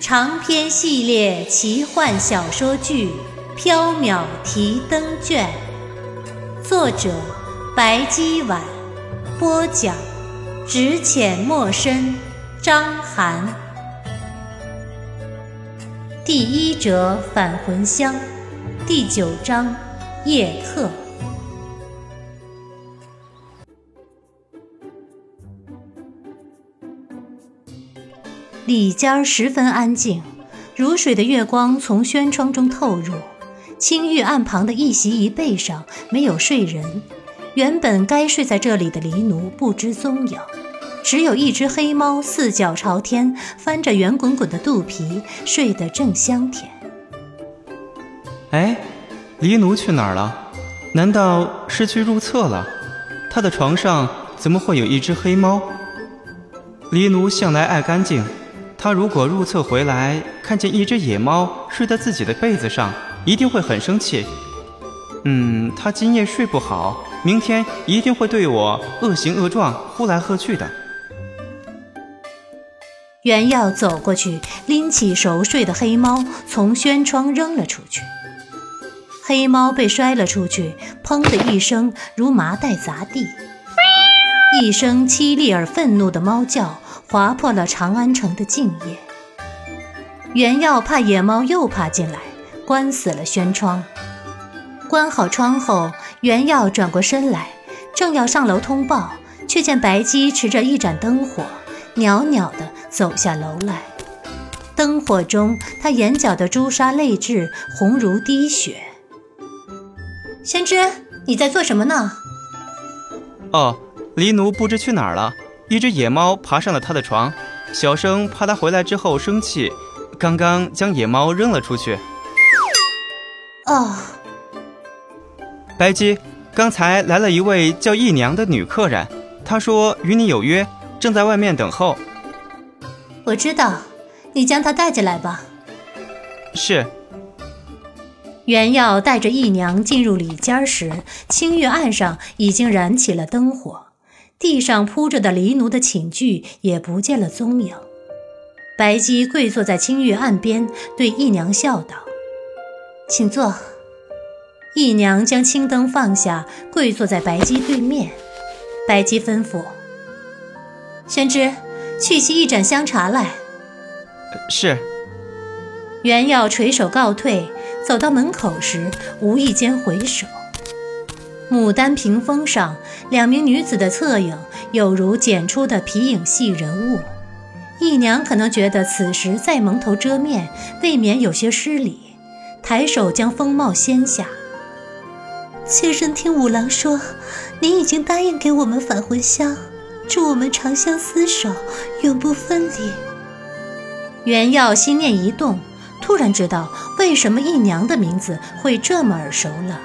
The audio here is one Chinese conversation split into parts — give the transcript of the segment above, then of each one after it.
长篇系列奇幻小说剧《缥缈提灯卷》，作者白姬婉，播讲只浅墨深，张涵。第一折返魂香，第九章夜客。里间十分安静，如水的月光从轩窗中透入。青玉案旁的一席一背上没有睡人，原本该睡在这里的黎奴不知踪影，只有一只黑猫四脚朝天，翻着圆滚滚的肚皮，睡得正香甜。哎，黎奴去哪儿了？难道是去入厕了？他的床上怎么会有一只黑猫？黎奴向来爱干净。他如果入厕回来，看见一只野猫睡在自己的被子上，一定会很生气。嗯，他今夜睡不好，明天一定会对我恶行恶状，呼来喝去的。袁耀走过去，拎起熟睡的黑猫，从轩窗扔了出去。黑猫被摔了出去，砰的一声，如麻袋砸地，一声凄厉而愤怒的猫叫。划破了长安城的静夜。袁耀怕野猫又爬进来，关死了轩窗。关好窗后，袁耀转过身来，正要上楼通报，却见白姬持着一盏灯火，袅袅地走下楼来。灯火中，她眼角的朱砂泪痣红如滴血。先知，你在做什么呢？哦，黎奴不知去哪儿了。一只野猫爬上了他的床，小生怕他回来之后生气，刚刚将野猫扔了出去。哦，白姬，刚才来了一位叫姨娘的女客人，她说与你有约，正在外面等候。我知道，你将她带进来吧。是。袁耀带着姨娘进入里间时，青玉案上已经燃起了灯火。地上铺着的黎奴的寝具也不见了踪影。白姬跪坐在青玉案边，对姨娘笑道：“请坐。”姨娘将青灯放下，跪坐在白姬对面。白姬吩咐：“宣之，去沏一盏香茶来。”是。原耀垂手告退，走到门口时，无意间回首。牡丹屏风上，两名女子的侧影有如剪出的皮影戏人物。姨娘可能觉得此时再蒙头遮面，未免有些失礼，抬手将风帽掀下。妾身听五郎说，您已经答应给我们返魂香，祝我们长相厮守，永不分离。袁耀心念一动，突然知道为什么姨娘的名字会这么耳熟了。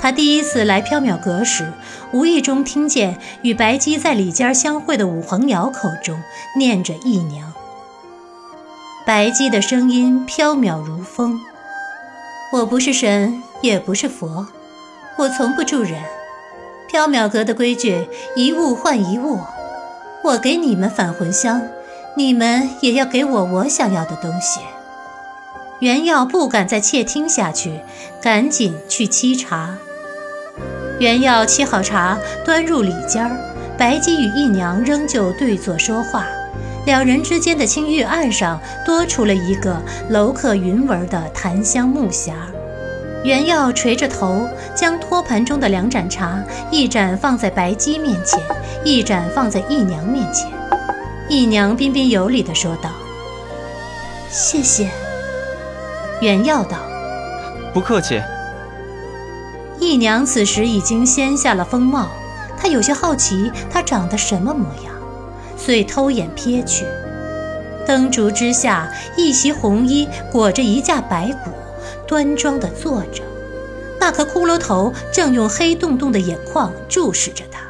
他第一次来缥缈阁时，无意中听见与白姬在里间相会的武恒瑶口中念着姨娘。白姬的声音飘渺如风：“我不是神，也不是佛，我从不助人。缥缈阁的规矩，一物换一物。我给你们返魂香，你们也要给我我想要的东西。”袁耀不敢再窃听下去，赶紧去沏茶。袁耀沏好茶，端入里间儿。白姬与姨娘仍旧对坐说话，两人之间的青玉案上多出了一个镂刻云纹的檀香木匣。袁耀垂着头，将托盘中的两盏茶，一盏放在白姬面前，一盏放在姨娘面前。姨娘彬彬有礼地说道：“谢谢。”袁耀道：“不客气。”姨娘此时已经掀下了风帽，她有些好奇她长得什么模样，遂偷眼瞥去。灯烛之下，一袭红衣裹着一架白骨，端庄地坐着，那颗骷髅头正用黑洞洞的眼眶注视着他。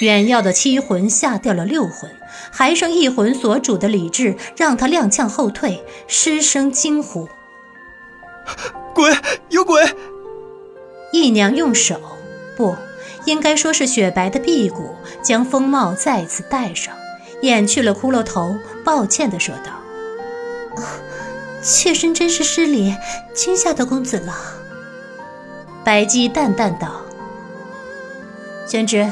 远耀的七魂吓掉了六魂，还剩一魂所主的理智让他踉跄后退，失声惊呼：“鬼！有鬼！”姨娘用手，不应该说是雪白的臂骨，将风帽再次戴上，掩去了骷髅头，抱歉地说道：“妾身真是失礼，惊吓到公子了。”白姬淡淡道：“宣之。”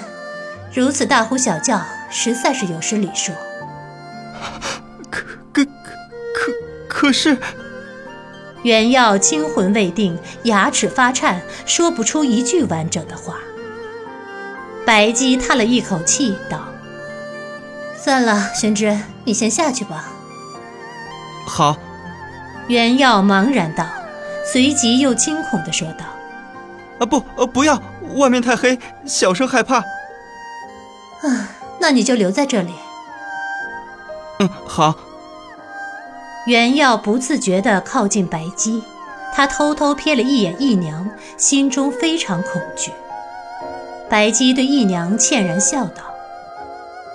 如此大呼小叫，实在是有失礼数。可可可可是，袁耀惊魂未定，牙齿发颤，说不出一句完整的话。白姬叹了一口气，道：“算了，玄之，你先下去吧。”好。袁耀茫然道，随即又惊恐地说道：“啊不，呃不要，外面太黑，小生害怕。”啊，那你就留在这里。嗯，好。袁耀不自觉地靠近白姬，他偷偷瞥了一眼义娘，心中非常恐惧。白姬对义娘歉然笑道：“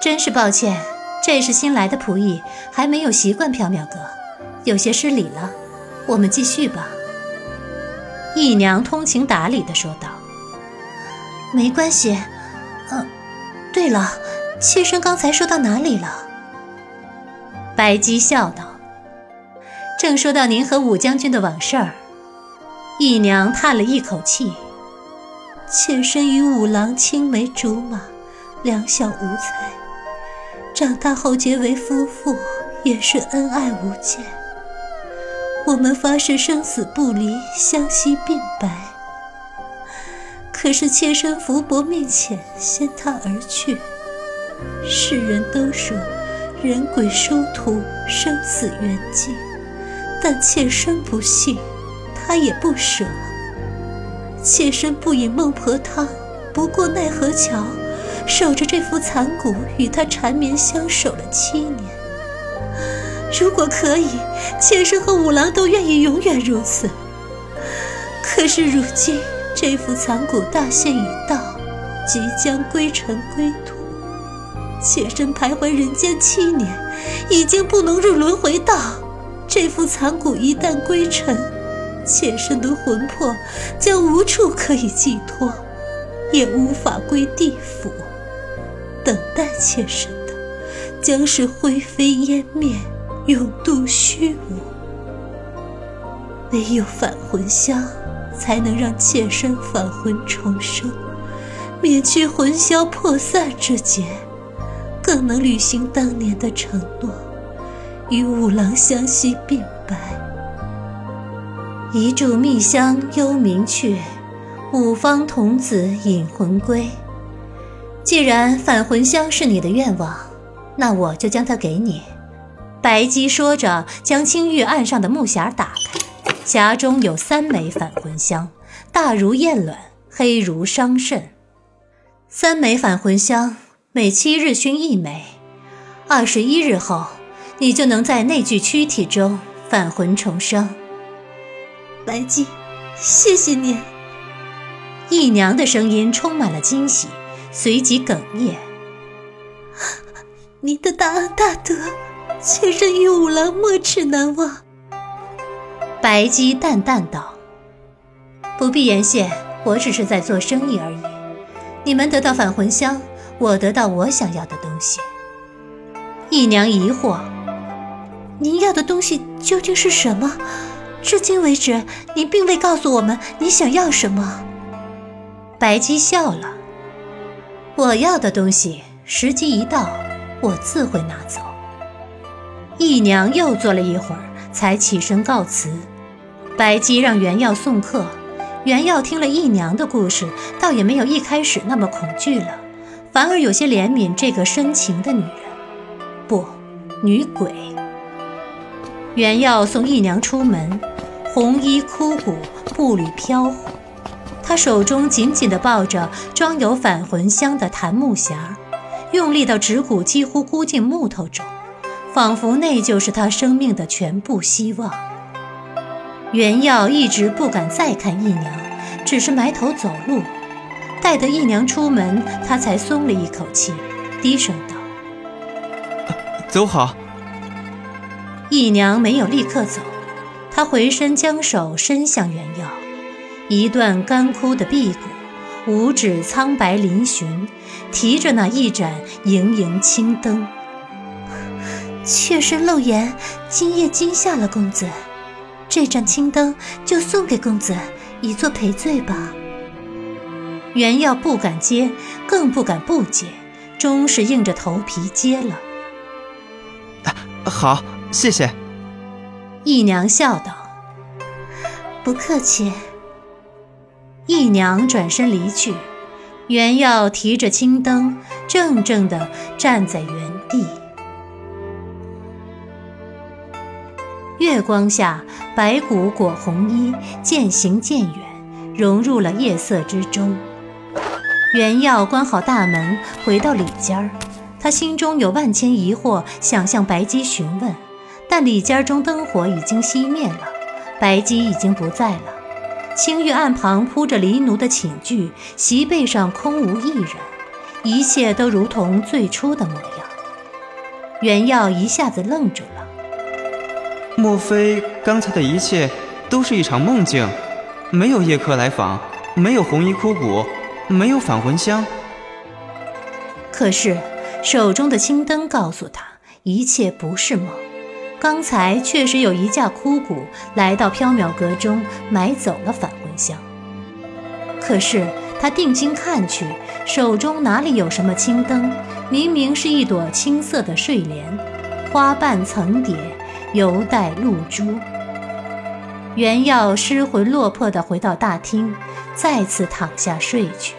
真是抱歉，这是新来的仆役，还没有习惯缥缈阁，有些失礼了。我们继续吧。”义娘通情达理地说道：“没关系。”嗯。对了，妾身刚才说到哪里了？白姬笑道：“正说到您和武将军的往事儿。”义娘叹了一口气：“妾身与五郎青梅竹马，两小无猜，长大后结为夫妇，也是恩爱无间。我们发誓生死不离，相惜鬓白。”可是妾身福薄命浅，先他而去。世人都说人鬼殊途，生死缘尽，但妾身不信，他也不舍。妾身不饮孟婆汤，不过奈何桥，守着这副残骨，与他缠绵相守了七年。如果可以，妾身和五郎都愿意永远如此。可是如今。这副残骨大限已到，即将归尘归土。妾身徘徊人间七年，已经不能入轮回道。这副残骨一旦归尘，妾身的魂魄将无处可以寄托，也无法归地府。等待妾身的，将是灰飞烟灭，永度虚无。唯有返魂香。才能让妾身返魂重生，免去魂消魄散之劫，更能履行当年的承诺，与五郎相惜并白。一炷蜜香幽冥去，五方童子引魂归。既然返魂香是你的愿望，那我就将它给你。白姬说着，将青玉案上的木匣打开。匣中有三枚返魂香，大如燕卵，黑如桑葚。三枚返魂香，每七日熏一枚，二十一日后，你就能在那具躯体中返魂重生。白姬，谢谢你。姨娘的声音充满了惊喜，随即哽咽：“ 您的大恩大德，妾身与五郎没齿难忘。”白姬淡淡道：“不必言谢，我只是在做生意而已。你们得到返魂香，我得到我想要的东西。”姨娘疑惑：“您要的东西究竟是什么？至今为止，您并未告诉我们你想要什么。”白姬笑了：“我要的东西，时机一到，我自会拿走。”姨娘又坐了一会儿，才起身告辞。白姬让袁耀送客，袁耀听了义娘的故事，倒也没有一开始那么恐惧了，反而有些怜悯这个深情的女人，不，女鬼。袁耀送义娘出门，红衣枯骨，步履飘忽，他手中紧紧地抱着装有返魂香的檀木匣，用力到指骨几乎箍进木头中，仿佛那就是他生命的全部希望。袁耀一直不敢再看姨娘，只是埋头走路。待得姨娘出门，他才松了一口气，低声道：“走好。”姨娘没有立刻走，她回身将手伸向原耀，一段干枯的臂骨。五指苍白嶙峋，提着那一盏盈盈青灯。妾身漏言，今夜惊吓了公子，这盏青灯就送给公子，以作赔罪吧。原耀不敢接，更不敢不接，终是硬着头皮接了。好，谢谢。姨娘笑道：“不客气。”姨娘转身离去，袁耀提着青灯，怔怔地站在原地。月光下，白骨裹红衣，渐行渐远，融入了夜色之中。袁耀关好大门，回到里间儿，他心中有万千疑惑，想向白姬询问，但里间中灯火已经熄灭了，白姬已经不在了。青玉案旁铺着黎奴的寝具，席背上空无一人，一切都如同最初的模样。袁耀一下子愣住了。莫非刚才的一切都是一场梦境？没有夜客来访，没有红衣枯骨，没有返魂香。可是手中的青灯告诉他，一切不是梦。刚才确实有一架枯骨来到缥缈阁中，买走了返魂香。可是他定睛看去，手中哪里有什么青灯？明明是一朵青色的睡莲，花瓣层叠，犹带露珠。袁耀失魂落魄地回到大厅，再次躺下睡去。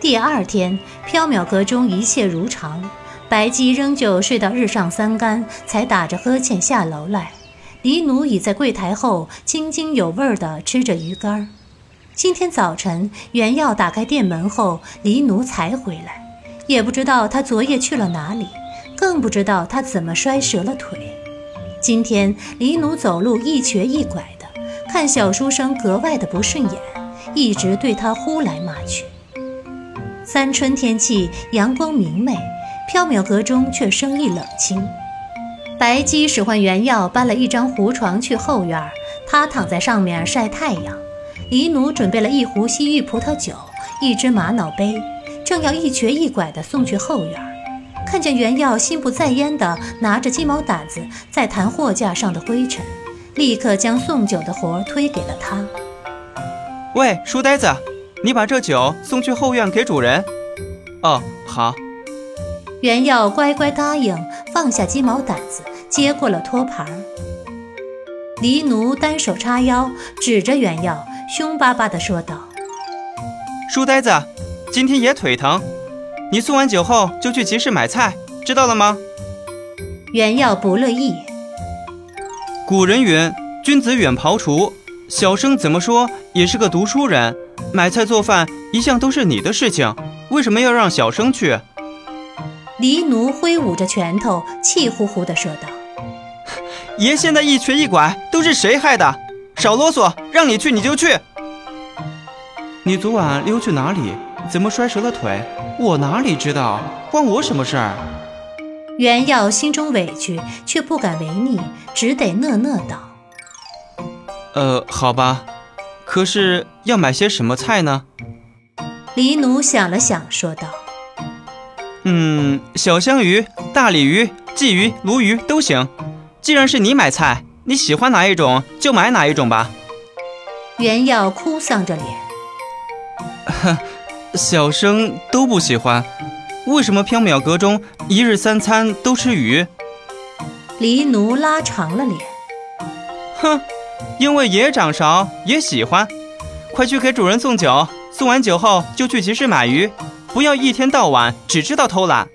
第二天，缥缈阁中一切如常。白姬仍旧睡到日上三竿，才打着呵欠下楼来。黎奴已在柜台后津津有味地吃着鱼干。今天早晨，袁耀打开店门后，黎奴才回来，也不知道他昨夜去了哪里，更不知道他怎么摔折了腿。今天黎奴走路一瘸一拐的，看小书生格外的不顺眼，一直对他呼来骂去。三春天气，阳光明媚。缥缈阁中却生意冷清。白姬使唤袁耀搬了一张胡床去后院，他躺在上面晒太阳。黎奴准备了一壶西域葡萄酒，一只玛瑙杯，正要一瘸一拐地送去后院，看见袁耀心不在焉地拿着鸡毛掸子在弹货架上的灰尘，立刻将送酒的活推给了他。喂，书呆子，你把这酒送去后院给主人。哦，好。袁耀乖乖答应，放下鸡毛掸子，接过了托盘。黎奴单手叉腰，指着袁耀，凶巴巴地说道：“书呆子，今天也腿疼，你送完酒后就去集市买菜，知道了吗？”袁耀不乐意。古人云：“君子远庖厨。”小生怎么说也是个读书人，买菜做饭一向都是你的事情，为什么要让小生去？黎奴挥舞着拳头，气呼呼地说道：“ 爷现在一瘸一拐，都是谁害的？少啰嗦，让你去你就去。你昨晚溜去哪里？怎么摔折了腿？我哪里知道？关我什么事儿？”袁耀心中委屈，却不敢违逆，只得讷讷道：“呃，好吧，可是要买些什么菜呢？”黎奴想了想，说道。嗯，小香鱼、大鲤鱼、鲫鱼、鲈鱼都行。既然是你买菜，你喜欢哪一种就买哪一种吧。袁耀哭丧着脸，小生都不喜欢。为什么缥缈阁中一日三餐都吃鱼？黎奴拉长了脸，哼，因为也掌勺也喜欢。快去给主人送酒，送完酒后就去集市买鱼。不要一天到晚只知道偷懒。